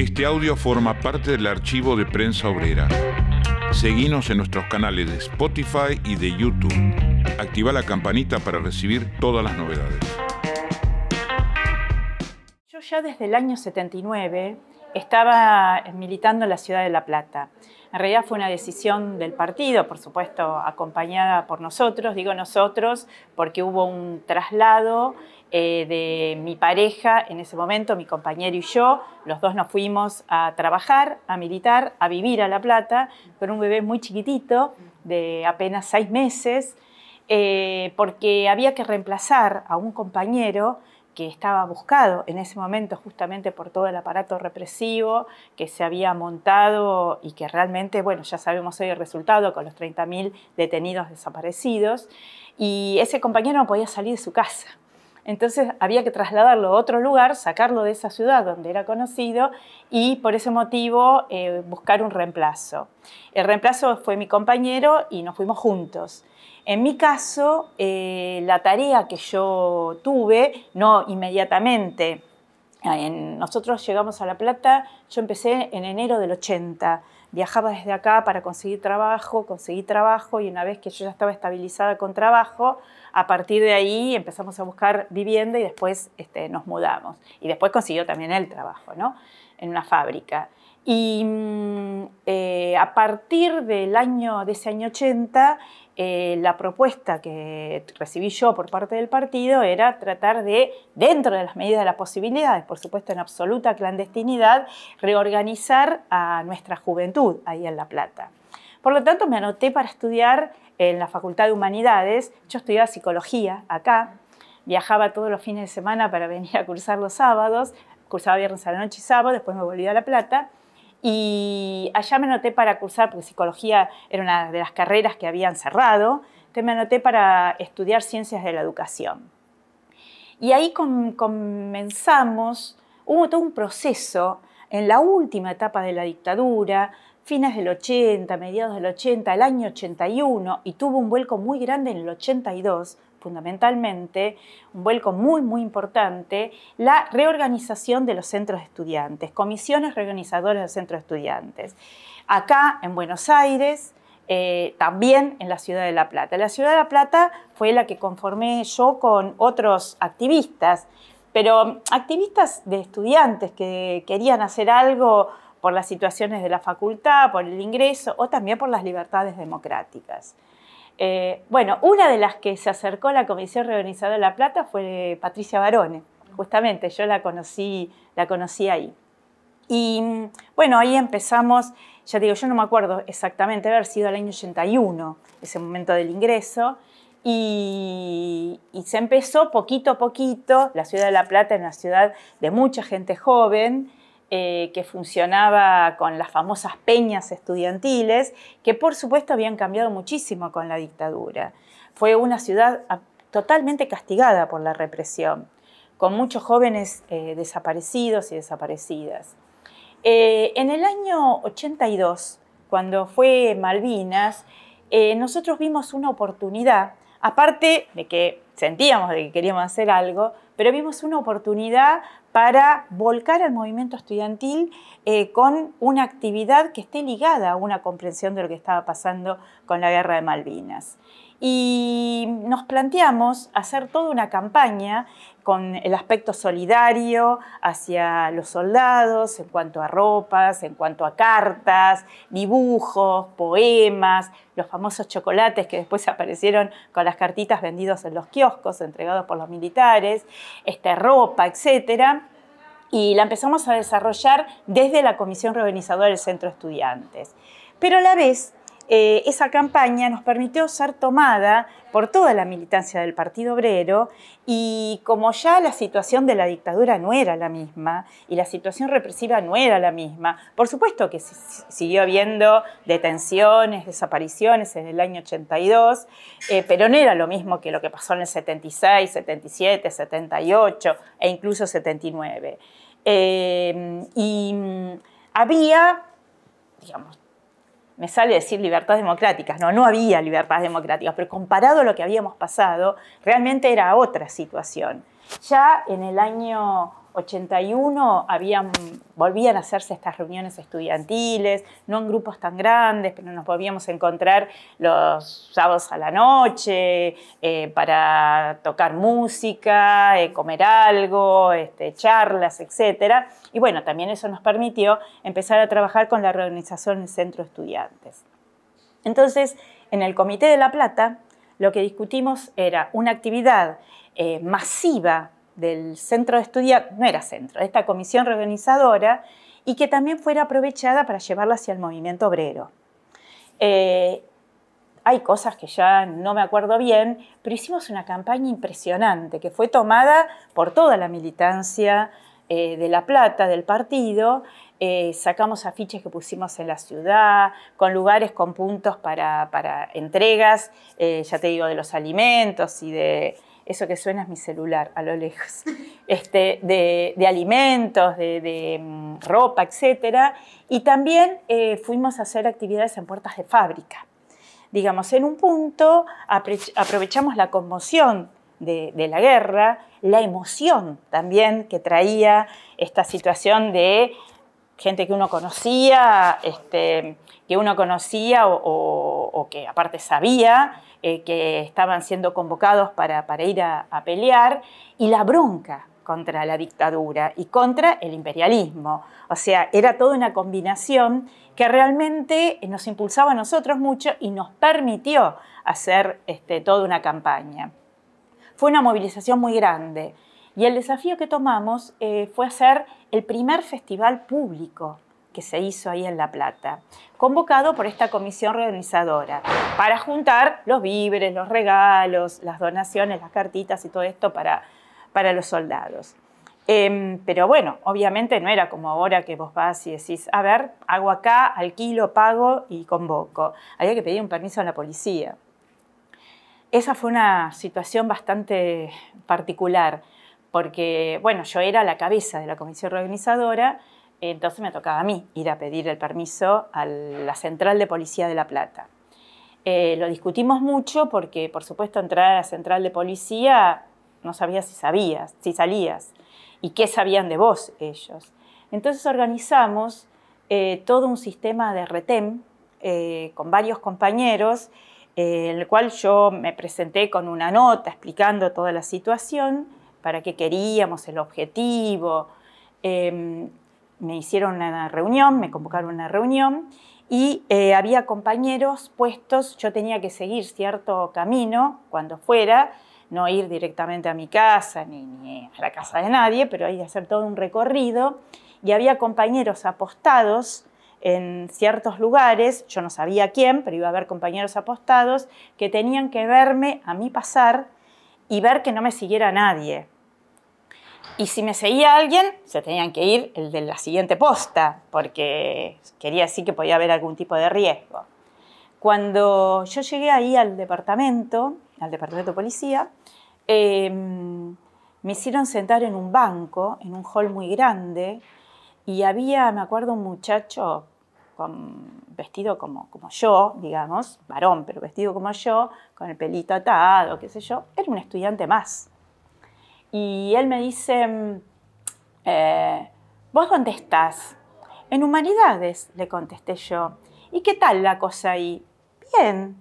Este audio forma parte del archivo de Prensa Obrera. Seguinos en nuestros canales de Spotify y de YouTube. Activa la campanita para recibir todas las novedades. Yo ya desde el año 79 estaba militando en la ciudad de La Plata. En realidad fue una decisión del partido, por supuesto, acompañada por nosotros, digo nosotros, porque hubo un traslado eh, de mi pareja en ese momento, mi compañero y yo, los dos nos fuimos a trabajar, a militar, a vivir a La Plata, con un bebé muy chiquitito, de apenas seis meses, eh, porque había que reemplazar a un compañero que estaba buscado en ese momento justamente por todo el aparato represivo que se había montado y que realmente, bueno, ya sabemos hoy el resultado con los 30.000 detenidos desaparecidos, y ese compañero no podía salir de su casa. Entonces había que trasladarlo a otro lugar, sacarlo de esa ciudad donde era conocido y por ese motivo eh, buscar un reemplazo. El reemplazo fue mi compañero y nos fuimos juntos. En mi caso, eh, la tarea que yo tuve, no inmediatamente, nosotros llegamos a La Plata, yo empecé en enero del 80, viajaba desde acá para conseguir trabajo, conseguí trabajo y una vez que yo ya estaba estabilizada con trabajo, a partir de ahí empezamos a buscar vivienda y después este, nos mudamos. Y después consiguió también el trabajo, ¿no? En una fábrica. Y mm, eh, a partir del año, de ese año 80, eh, la propuesta que recibí yo por parte del partido era tratar de, dentro de las medidas de las posibilidades, por supuesto en absoluta clandestinidad, reorganizar a nuestra juventud ahí en La Plata. Por lo tanto, me anoté para estudiar en la Facultad de Humanidades. Yo estudiaba psicología acá, viajaba todos los fines de semana para venir a cursar los sábados, cursaba viernes a la noche y sábado, después me volví a La Plata. Y allá me anoté para cursar, porque psicología era una de las carreras que habían cerrado, entonces me anoté para estudiar ciencias de la educación. Y ahí comenzamos, hubo todo un proceso en la última etapa de la dictadura, fines del 80, mediados del 80, el año 81, y tuvo un vuelco muy grande en el 82, fundamentalmente, un vuelco muy, muy importante, la reorganización de los centros de estudiantes, comisiones reorganizadoras de centros de estudiantes. Acá, en Buenos Aires, eh, también en la ciudad de La Plata. La ciudad de La Plata fue la que conformé yo con otros activistas, pero activistas de estudiantes que querían hacer algo por las situaciones de la facultad, por el ingreso o también por las libertades democráticas. Eh, bueno, una de las que se acercó a la Comisión Reorganizadora de La Plata fue Patricia Barone, justamente, yo la conocí, la conocí ahí. Y bueno, ahí empezamos, ya digo, yo no me acuerdo exactamente, haber sido el año 81, ese momento del ingreso, y, y, se empezó poquito a poquito, la ciudad de La Plata es una ciudad de mucha gente joven, eh, que funcionaba con las famosas peñas estudiantiles, que por supuesto habían cambiado muchísimo con la dictadura. Fue una ciudad ah, totalmente castigada por la represión, con muchos jóvenes eh, desaparecidos y desaparecidas. Eh, en el año 82, cuando fue Malvinas, nosotros vimos una oportunidad, aparte de que sentíamos de que queríamos hacer algo, pero vimos una oportunidad para volcar al movimiento estudiantil eh, con una actividad que esté ligada a una comprensión de lo que estaba pasando con la guerra de Malvinas. Y nos planteamos hacer toda una campaña con el aspecto solidario hacia los soldados en cuanto a ropas, en cuanto a cartas, dibujos, poemas, los famosos chocolates que después aparecieron con las cartitas vendidos en los kioscos entregados por los militares, esta ropa, etc. Y la empezamos a desarrollar desde la Comisión Reorganizadora del Centro Estudiantes. Pero a la vez eh, esa campaña nos permitió ser tomada por toda la militancia del Partido Obrero y como ya la situación de la dictadura no era la misma y la situación represiva no era la misma, por supuesto que siguió habiendo detenciones, desapariciones en el año 82, eh, pero no era lo mismo que lo que pasó en el 76, 77, 78 e incluso 79. Eh, y había, digamos, me sale decir libertades democráticas, no, no había libertades democráticas, pero comparado a lo que habíamos pasado, realmente era otra situación. Ya en el año 81 habían, volvían a hacerse estas reuniones estudiantiles, no en grupos tan grandes, pero nos volvíamos a encontrar los sábados a la noche eh, para tocar música, eh, comer algo, este, charlas, etc. Y bueno, también eso nos permitió empezar a trabajar con la reorganización del centro de estudiantes. Entonces, en el Comité de La Plata, lo que discutimos era una actividad eh, masiva del centro de estudiantes, no era centro, esta comisión reorganizadora, y que también fuera aprovechada para llevarla hacia el movimiento obrero. Eh, hay cosas que ya no me acuerdo bien, pero hicimos una campaña impresionante que fue tomada por toda la militancia eh, de La Plata, del partido. Eh, sacamos afiches que pusimos en la ciudad, con lugares con puntos para, para entregas, ya te digo, de los alimentos y de, eso que suena es mi celular a lo lejos, este, de, alimentos, de, mm, ropa, etc. Y también eh, fuimos a hacer actividades en puertas de fábrica. Digamos, en un punto aprovechamos la conmoción de, la guerra, la emoción también que traía esta situación de gente que uno conocía, este, que uno conocía o que aparte sabía, eh, que estaban siendo convocados para, ir a, pelear, y la bronca contra la dictadura y contra el imperialismo. O sea, era toda una combinación que realmente nos impulsaba a nosotros mucho y nos permitió hacer este, toda una campaña. Fue una movilización muy grande y el desafío que tomamos eh, fue hacer el primer festival público que se hizo ahí en La Plata, convocado por esta comisión reorganizadora, para juntar los víveres, los regalos, las donaciones, las cartitas y todo esto para, para los soldados. Em, pero bueno, obviamente no era como ahora que vos vas y decís, a ver, hago acá, alquilo, pago y convoco. Había que pedir un permiso a la policía. Esa fue una situación bastante particular, porque, bueno, yo era la cabeza de la comisión reorganizadora entonces me tocaba a mí ir a pedir el permiso a la Central de Policía de La Plata. Eh, lo discutimos mucho porque, por supuesto, entrar a la Central de Policía no sabías si sabías, si salías y qué sabían de vos ellos. Entonces organizamos eh, todo un sistema de retén eh, con varios compañeros, en el cual yo me presenté con una nota explicando toda la situación, para qué queríamos, el objetivo, em, me hicieron una reunión, me convocaron una reunión y eh, había compañeros puestos, yo tenía que seguir cierto camino cuando fuera, no ir directamente a mi casa ni, a la casa de nadie, pero que hacer todo un recorrido. Y había compañeros apostados en ciertos lugares, yo no sabía quién, pero iba a haber compañeros apostados que tenían que verme a mí pasar y ver que no me siguiera nadie. Y si me seguía alguien, se tenían que ir el de la siguiente posta, porque quería decir que podía haber algún tipo de riesgo. Cuando yo llegué ahí al departamento, al departamento de policía, em, me hicieron sentar en un banco, en un hall muy grande, y había, me acuerdo, un muchacho vestido como, como yo, digamos, varón, pero vestido como yo, con el pelito atado, qué sé yo, era un estudiante más. Y él me dice, mm, eh, ¿vos dónde estás? En humanidades, le contesté yo. ¿Y qué tal la cosa ahí? Bien.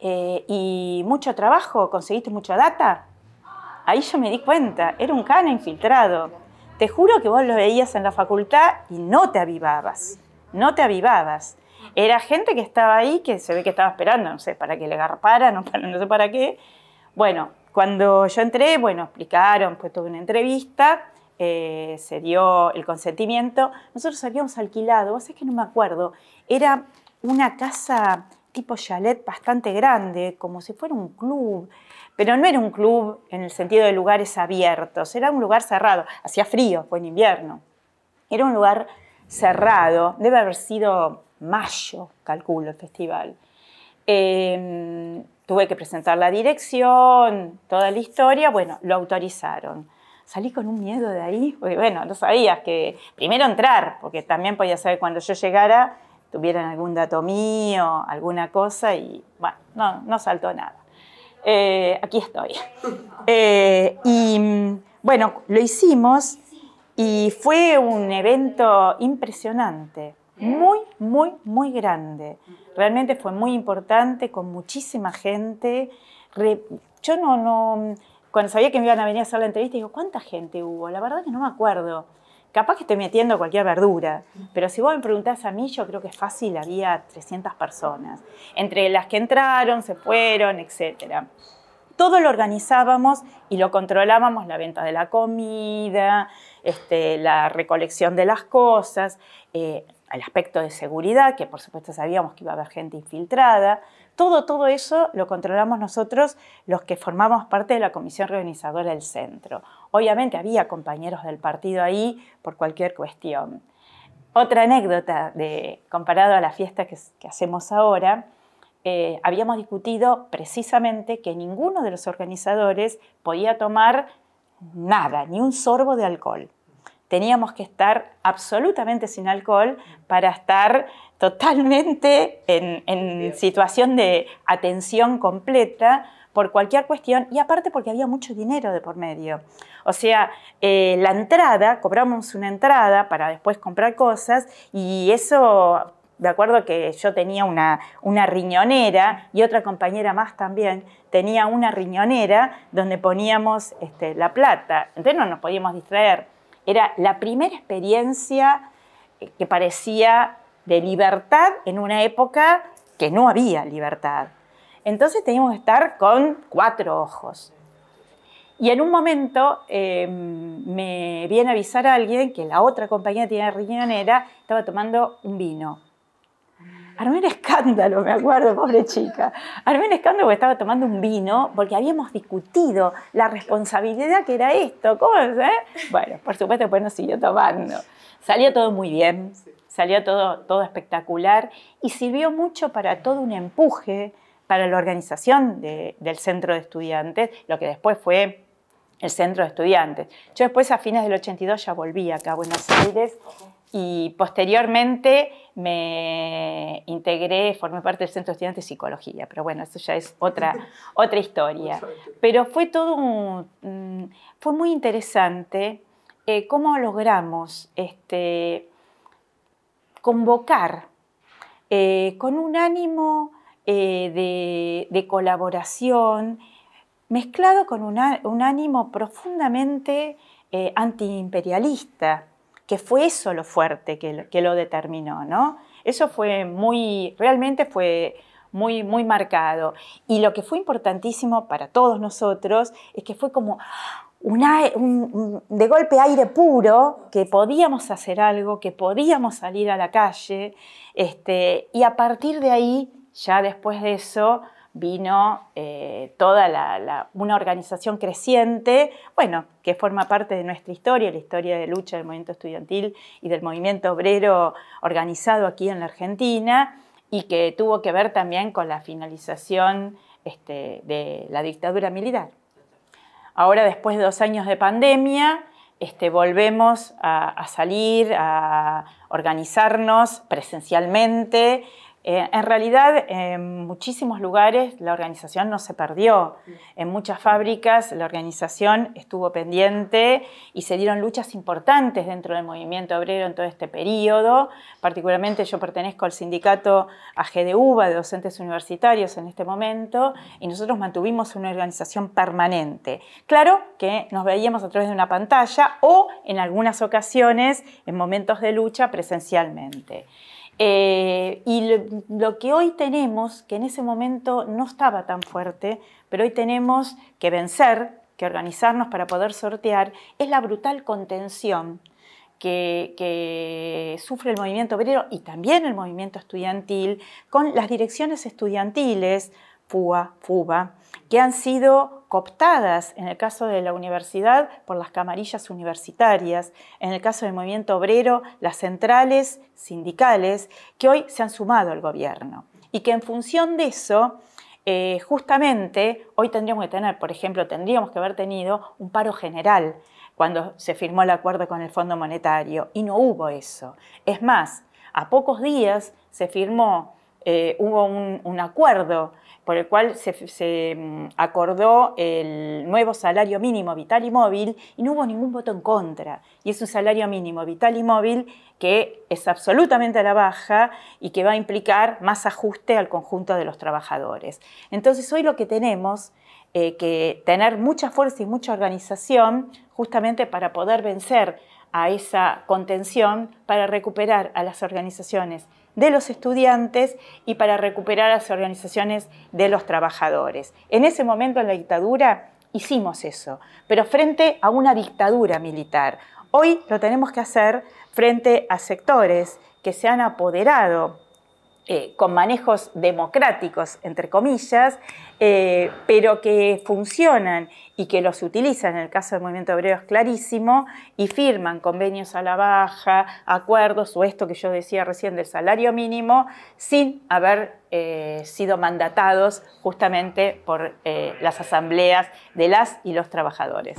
Eh, ¿Y mucho trabajo? ¿Conseguiste mucha data? Ahí yo me di cuenta, era un cana infiltrado. Te juro que vos lo veías en la facultad y no te avivabas, no te avivabas. Era gente que estaba ahí, que se ve que estaba esperando, no sé, para que le garpara, no, no sé para qué. Bueno, cuando yo entré, bueno, explicaron, pues tuve una entrevista, eh, se dio el consentimiento. Nosotros habíamos alquilado, vos que no me acuerdo, era una casa tipo chalet bastante grande, como si fuera un club, pero no era un club en el sentido de lugares abiertos, era un lugar cerrado, hacía frío, fue en invierno. Era un lugar cerrado, debe haber sido mayo, calculo, el festival. Eh, tuve que presentar la dirección, toda la historia, bueno, lo autorizaron. Salí con un miedo de ahí, porque bueno, no sabías que primero entrar, porque también podía ser cuando yo llegara tuvieran algún dato mío, alguna cosa, y bueno, no, no saltó nada. Eh, aquí estoy. Eh, y Bueno, lo hicimos y fue un evento impresionante, muy, muy, muy grande. Realmente fue muy importante, con muchísima gente. yo no, no, cuando sabía que me iban a venir a hacer la entrevista, digo, ¿cuánta gente hubo? La verdad que no me acuerdo. Capaz que estoy metiendo cualquier verdura, pero si vos me preguntás a mí, yo creo que es fácil, había 300 personas, entre las que entraron, se fueron, etcétera todo lo organizábamos y lo controlábamos, la venta de la comida, este, la recolección de las cosas, eh, el aspecto de seguridad, que por supuesto sabíamos que iba a haber gente infiltrada. Todo, todo eso lo controlamos nosotros, los que formamos parte de la comisión organizadora del centro. Obviamente había compañeros del partido ahí por cualquier cuestión. Otra anécdota de, comparado a la fiesta que hacemos ahora, eh, habíamos discutido precisamente que ninguno de los organizadores podía tomar nada, ni un sorbo de alcohol. Teníamos que estar absolutamente sin alcohol para estar totalmente en, situación de atención completa por cualquier cuestión y aparte porque había mucho dinero de por medio. O sea, eh, la entrada, cobramos una entrada para después comprar cosas y eso de acuerdo que yo tenía una, una riñonera y otra compañera más también tenía una riñonera donde poníamos este, la plata. Entonces no nos podíamos distraer. Era la primera experiencia eh, que parecía de libertad en una época que no había libertad. Entonces teníamos que estar con cuatro ojos. Y en un momento em, me viene a avisar a alguien que la otra que tenía riñonera estaba tomando un vino Armé un escándalo, me acuerdo, pobre chica. Armé un escándalo porque estaba tomando un vino, porque habíamos discutido la responsabilidad que era esto. ¿Cómo es? Eh? Bueno, por supuesto, después nos siguió tomando. Salió todo muy bien, salió todo, todo espectacular y sirvió mucho para todo un empuje para la organización del centro de estudiantes, lo que después fue el centro de estudiantes. Yo después a fines del 82 ya volví acá a Buenos Aires y posteriormente me integré, formé parte del Centro de Estudiantes de Psicología, pero bueno, eso ya es otra, otra historia. Pero fue todo fue muy interesante eh, cómo logramos este, convocar eh, con un ánimo eh, de, colaboración, mezclado con un ánimo profundamente antiimperialista que fue eso lo fuerte que, lo determinó, ¿no? Eso fue muy, realmente fue muy, muy marcado. Y lo que fue importantísimo para todos nosotros es que fue como un, de golpe aire puro, que podíamos hacer algo, que podíamos salir a la calle, este, y a partir de ahí, ya después de eso, vino eh, toda una organización creciente, bueno, que forma parte de nuestra historia, la historia de lucha del movimiento estudiantil y del movimiento obrero organizado aquí en la Argentina y que tuvo que ver también con la finalización este, de la dictadura militar. Ahora, después de dos años de pandemia, este, volvemos a salir, a organizarnos presencialmente, eh, en realidad, en muchísimos lugares la organización no se perdió. En muchas fábricas la organización estuvo pendiente y se dieron luchas importantes dentro del movimiento obrero en todo este periodo. Particularmente yo pertenezco al sindicato AGDUBA de docentes universitarios en este momento y nosotros mantuvimos una organización permanente. Claro que nos veíamos a través de una pantalla o en algunas ocasiones, en momentos de lucha, presencialmente. Eh, y lo, que hoy tenemos, que en ese momento no estaba tan fuerte, pero hoy tenemos que vencer, que organizarnos para poder sortear, es la brutal contención que, que, sufre el movimiento obrero y también el movimiento estudiantil con las direcciones estudiantiles, FUA, FUBA, que han sido cooptadas, en el caso de la universidad, por las camarillas universitarias, en el caso del movimiento obrero, las centrales sindicales, que hoy se han sumado al gobierno. Y que en función de eso, eh, justamente, hoy tendríamos que tener, por ejemplo, tendríamos que haber tenido un paro general cuando se firmó el acuerdo con el Fondo Monetario, y no hubo eso. Es más, a pocos días se firmó eh, hubo un, acuerdo por el cual se, mm, acordó el nuevo salario mínimo vital y móvil y no hubo ningún voto en contra. Y es un salario mínimo vital y móvil que es absolutamente a la baja y que va a implicar más ajuste al conjunto de los trabajadores. Entonces hoy lo que tenemos eh, que tener mucha fuerza y mucha organización justamente para poder vencer a esa contención, para recuperar a las organizaciones de los estudiantes y para recuperar las organizaciones de los trabajadores. En ese momento en la dictadura hicimos eso, pero frente a una dictadura militar. Hoy lo tenemos que hacer frente a sectores que se han apoderado eh, con manejos democráticos, entre comillas, eh, pero que funcionan y que los utilizan, en el caso del movimiento obrero es clarísimo, y firman convenios a la baja, acuerdos o esto que yo decía recién del salario mínimo, sin haber eh, sido mandatados justamente por las asambleas de las y los trabajadores.